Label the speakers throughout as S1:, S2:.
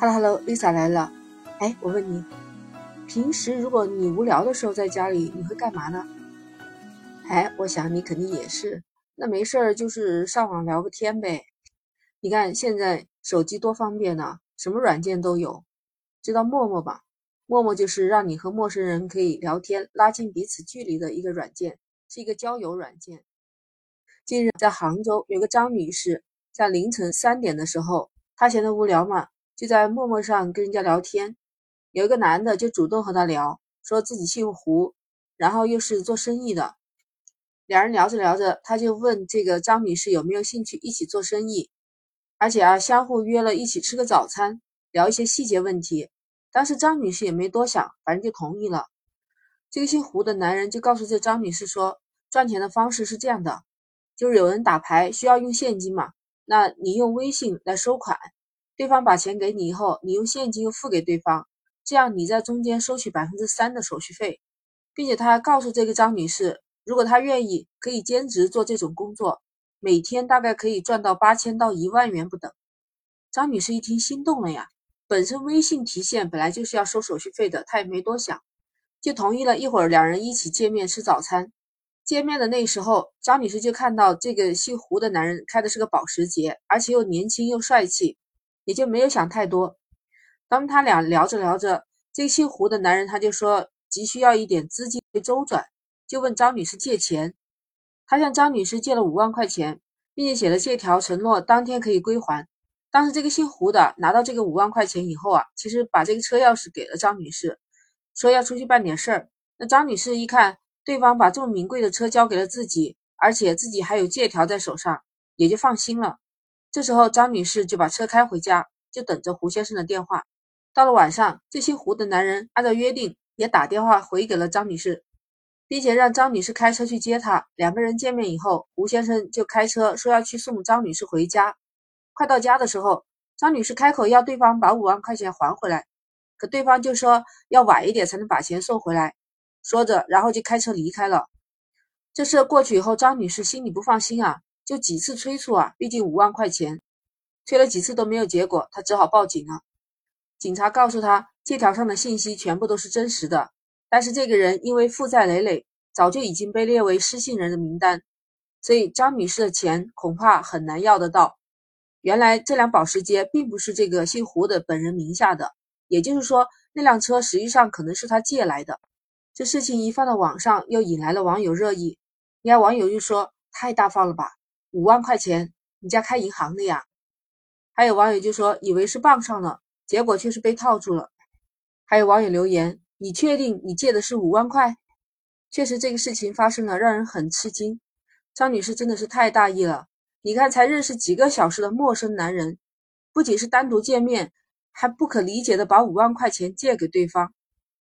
S1: Hello，Hello，Lisa 来了。哎，我问你，平时如果你无聊的时候在家里，你会干嘛呢？哎，我想你肯定也是。那没事儿就是上网聊个天呗。你看现在手机多方便呢，什么软件都有。知道陌陌吧？陌陌就是让你和陌生人可以聊天、拉近彼此距离的一个软件，是一个交友软件。近日在杭州有个张女士，在凌晨三点的时候，她闲得无聊嘛。就在陌陌上跟人家聊天，有一个男的就主动和她聊，说自己姓胡，然后又是做生意的。两人聊着聊着，他就问这个张女士有没有兴趣一起做生意，而且啊，相互约了一起吃个早餐，聊一些细节问题。当时张女士也没多想，反正就同意了。这个姓胡的男人就告诉这张女士说，赚钱的方式是这样的，就是有人打牌需要用现金嘛，那你用微信来收款。对方把钱给你以后，你用现金又付给对方，这样你在中间收取百分之三的手续费，并且他还告诉这个张女士，如果她愿意，可以兼职做这种工作，每天大概可以赚到八千到一万元不等。张女士一听心动了呀，本身微信提现本来就是要收手续费的，她也没多想，就同意了。一会儿两人一起见面吃早餐，见面的那时候，张女士就看到这个姓胡的男人开的是个保时捷，而且又年轻又帅气。也就没有想太多。当他俩聊着聊着，这个姓胡的男人他就说急需要一点资金周转，就问张女士借钱。他向张女士借了五万块钱，并且写了借条，承诺当天可以归还。当时这个姓胡的拿到这个五万块钱以后啊，其实把这个车钥匙给了张女士，说要出去办点事儿。那张女士一看对方把这么名贵的车交给了自己，而且自己还有借条在手上，也就放心了。这时候，张女士就把车开回家，就等着胡先生的电话。到了晚上，这姓胡的男人按照约定也打电话回给了张女士，并且让张女士开车去接他。两个人见面以后，胡先生就开车说要去送张女士回家。快到家的时候，张女士开口要对方把五万块钱还回来，可对方就说要晚一点才能把钱送回来。说着，然后就开车离开了。这事过去以后，张女士心里不放心啊。就几次催促啊，毕竟五万块钱，催了几次都没有结果，他只好报警了。警察告诉他，借条上的信息全部都是真实的，但是这个人因为负债累累，早就已经被列为失信人的名单，所以张女士的钱恐怕很难要得到。原来这辆保时捷并不是这个姓胡的本人名下的，也就是说，那辆车实际上可能是他借来的。这事情一放到网上，又引来了网友热议。你看，网友就说：“太大方了吧！”五万块钱，你家开银行的呀？还有网友就说以为是傍上了，结果却是被套住了。还有网友留言：“你确定你借的是五万块？”确实，这个事情发生了，让人很吃惊。张女士真的是太大意了。你看，才认识几个小时的陌生男人，不仅是单独见面，还不可理解的把五万块钱借给对方，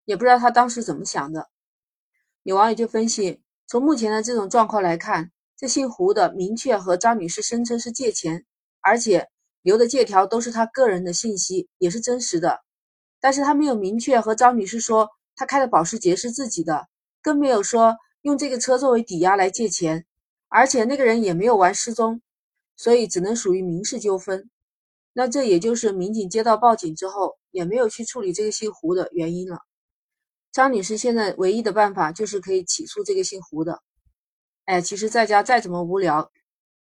S1: 也不知道他当时怎么想的。有网友就分析，从目前的这种状况来看。这姓胡的明确和张女士声称是借钱，而且留的借条都是他个人的信息，也是真实的。但是他没有明确和张女士说他开的保时捷是自己的，更没有说用这个车作为抵押来借钱，而且那个人也没有玩失踪，所以只能属于民事纠纷。那这也就是民警接到报警之后也没有去处理这个姓胡的原因了。张女士现在唯一的办法就是可以起诉这个姓胡的。哎，其实在家再怎么无聊，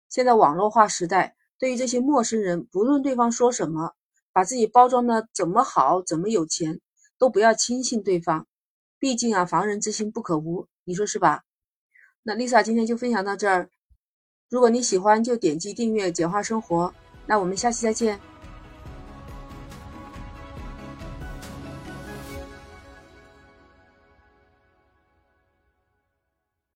S1: 现在网络化时代，对于这些陌生人，不论对方说什么，把自己包装的怎么好，怎么有钱，都不要轻信对方。毕竟啊，防人之心不可无，你说是吧？那 Lisa 今天就分享到这儿。如果你喜欢，就点击订阅“简化生活”。那我们下期再见。